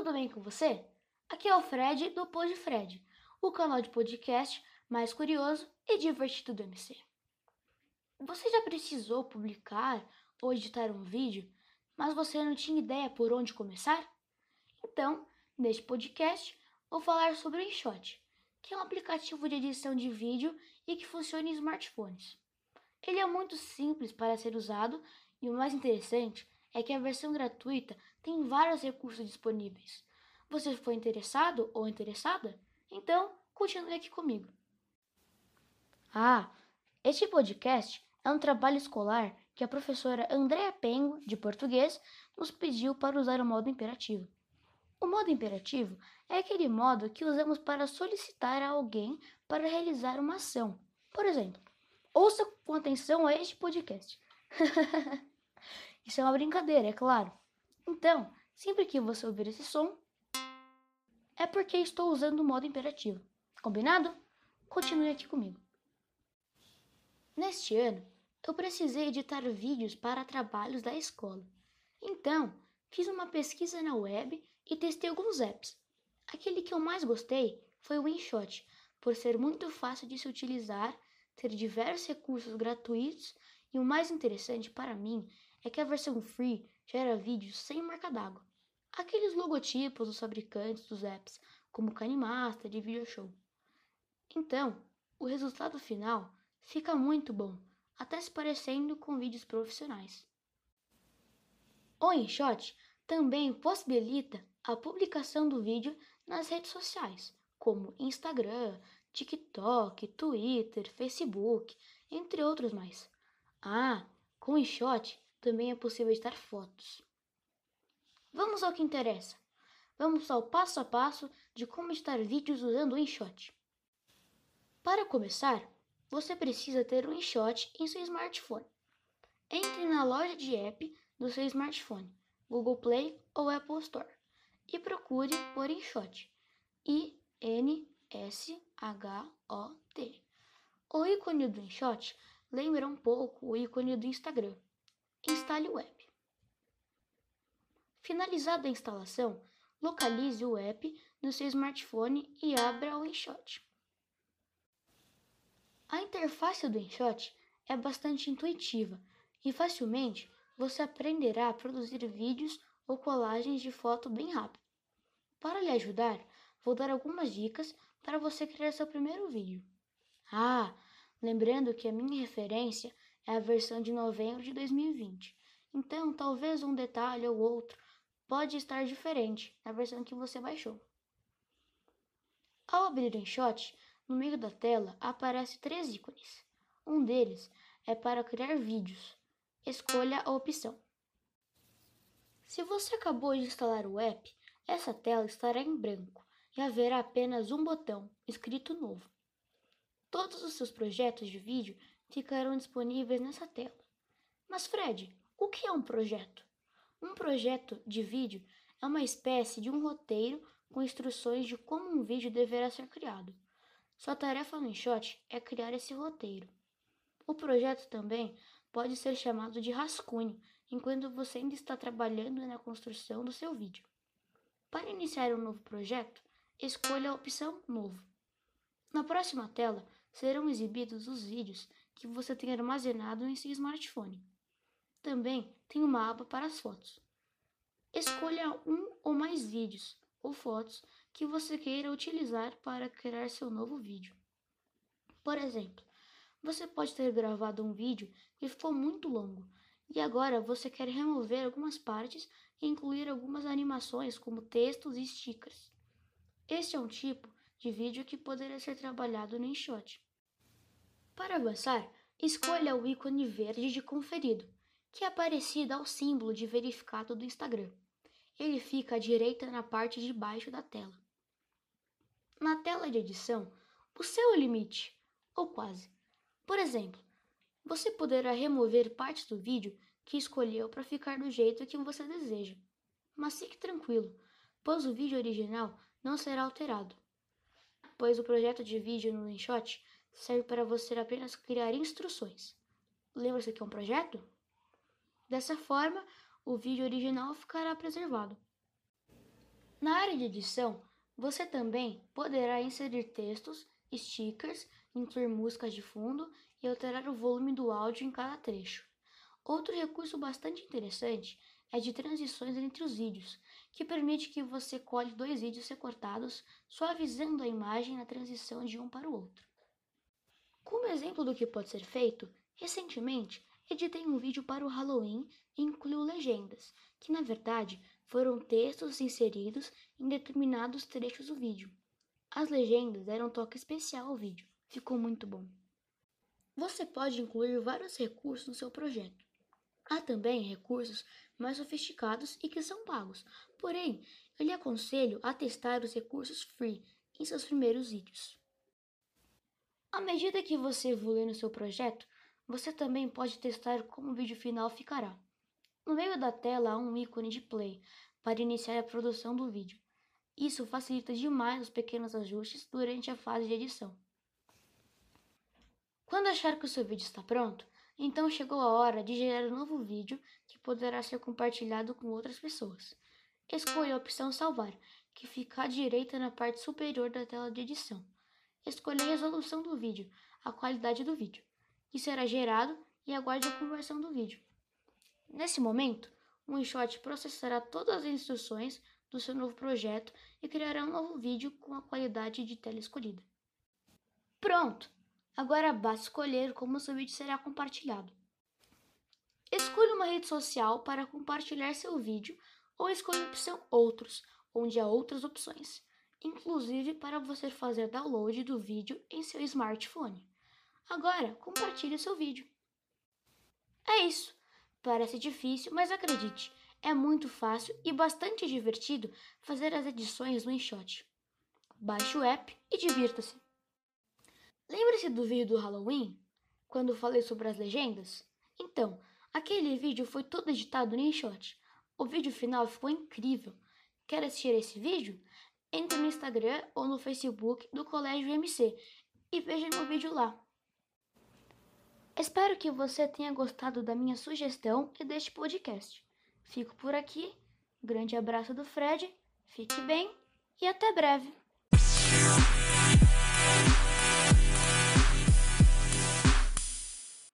tudo bem com você? Aqui é o Fred do Pod Fred, o canal de podcast mais curioso e divertido do MC. Você já precisou publicar ou editar um vídeo, mas você não tinha ideia por onde começar? Então, neste podcast, vou falar sobre o InShot, que é um aplicativo de edição de vídeo e que funciona em smartphones. Ele é muito simples para ser usado e o mais interessante é que a versão gratuita tem vários recursos disponíveis. Você foi interessado ou interessada? Então, continue aqui comigo. Ah, este podcast é um trabalho escolar que a professora Andréa Pengo, de português, nos pediu para usar o modo imperativo. O modo imperativo é aquele modo que usamos para solicitar a alguém para realizar uma ação. Por exemplo, ouça com atenção a este podcast. Isso é uma brincadeira, é claro. Então, sempre que você ouvir esse som, é porque estou usando o modo imperativo. Combinado? Continue aqui comigo. Neste ano, eu precisei editar vídeos para trabalhos da escola. Então, fiz uma pesquisa na web e testei alguns apps. Aquele que eu mais gostei foi o InShot, por ser muito fácil de se utilizar, ter diversos recursos gratuitos e o mais interessante para mim é que a versão free gera vídeos sem marca d'água. Aqueles logotipos dos fabricantes dos apps, como Canemaster e VideoShow. Então, o resultado final fica muito bom, até se parecendo com vídeos profissionais. O InShot também possibilita a publicação do vídeo nas redes sociais, como Instagram, TikTok, Twitter, Facebook, entre outros mais. Ah, com o InShot também é possível editar fotos. Vamos ao que interessa. Vamos ao passo a passo de como editar vídeos usando o InShot. Para começar, você precisa ter um InShot em seu smartphone. Entre na loja de app do seu smartphone, Google Play ou Apple Store, e procure por InShot. I-N-S-H-O-T. O ícone do InShot lembra um pouco o ícone do Instagram instale o app. Finalizada a instalação, localize o app no seu smartphone e abra o InShot. A interface do InShot é bastante intuitiva e facilmente você aprenderá a produzir vídeos ou colagens de foto bem rápido. Para lhe ajudar, vou dar algumas dicas para você criar seu primeiro vídeo. Ah, lembrando que a minha referência é a versão de novembro de 2020. Então, talvez um detalhe ou outro pode estar diferente na versão que você baixou. Ao abrir o InShot, no meio da tela aparece três ícones. Um deles é para criar vídeos. Escolha a opção. Se você acabou de instalar o app, essa tela estará em branco e haverá apenas um botão escrito novo. Todos os seus projetos de vídeo ficarão disponíveis nessa tela. Mas, Fred, o que é um projeto? Um projeto de vídeo é uma espécie de um roteiro com instruções de como um vídeo deverá ser criado. Sua tarefa no InShot é criar esse roteiro. O projeto também pode ser chamado de rascunho, enquanto você ainda está trabalhando na construção do seu vídeo. Para iniciar um novo projeto, escolha a opção Novo. Na próxima tela serão exibidos os vídeos que você tem armazenado em seu smartphone. Também tem uma aba para as fotos. Escolha um ou mais vídeos ou fotos que você queira utilizar para criar seu novo vídeo. Por exemplo, você pode ter gravado um vídeo que ficou muito longo e agora você quer remover algumas partes e incluir algumas animações como textos e stickers. Este é um tipo de vídeo que poderia ser trabalhado no InShot. Para avançar, escolha o ícone verde de conferido, que é parecido ao símbolo de verificado do Instagram. Ele fica à direita na parte de baixo da tela. Na tela de edição, o seu limite, ou quase. Por exemplo, você poderá remover partes do vídeo que escolheu para ficar do jeito que você deseja. Mas fique tranquilo, pois o vídeo original não será alterado, pois o projeto de vídeo no InShot serve para você apenas criar instruções. Lembra-se que é um projeto? Dessa forma, o vídeo original ficará preservado. Na área de edição, você também poderá inserir textos, stickers, incluir músicas de fundo e alterar o volume do áudio em cada trecho. Outro recurso bastante interessante é de transições entre os vídeos, que permite que você colhe dois vídeos recortados, suavizando a imagem na transição de um para o outro. Como exemplo do que pode ser feito, recentemente editei um vídeo para o Halloween e incluiu legendas, que na verdade foram textos inseridos em determinados trechos do vídeo. As legendas deram um toque especial ao vídeo, ficou muito bom. Você pode incluir vários recursos no seu projeto. Há também recursos mais sofisticados e que são pagos, porém, eu lhe aconselho a testar os recursos free em seus primeiros vídeos. À medida que você evolui no seu projeto, você também pode testar como o vídeo final ficará. No meio da tela há um ícone de play para iniciar a produção do vídeo. Isso facilita demais os pequenos ajustes durante a fase de edição. Quando achar que o seu vídeo está pronto, então chegou a hora de gerar um novo vídeo que poderá ser compartilhado com outras pessoas. Escolha a opção Salvar, que fica à direita na parte superior da tela de edição. Escolha a resolução do vídeo, a qualidade do vídeo, que será gerado e aguarde a conversão do vídeo. Nesse momento, o InShot processará todas as instruções do seu novo projeto e criará um novo vídeo com a qualidade de tela escolhida. Pronto! Agora basta escolher como seu vídeo será compartilhado. Escolha uma rede social para compartilhar seu vídeo ou escolha a opção Outros, onde há outras opções, inclusive para você fazer download do vídeo em seu smartphone. Agora, compartilhe seu vídeo. É isso. Parece difícil, mas acredite, é muito fácil e bastante divertido fazer as edições no InShot. Baixe o app e divirta-se. Lembra-se do vídeo do Halloween? Quando falei sobre as legendas? Então, aquele vídeo foi todo editado no InShot. O vídeo final ficou incrível. Quer assistir esse vídeo? Entre no Instagram ou no Facebook do Colégio MC e veja meu vídeo lá. Espero que você tenha gostado da minha sugestão e deste podcast. Fico por aqui. Grande abraço do Fred, fique bem e até breve!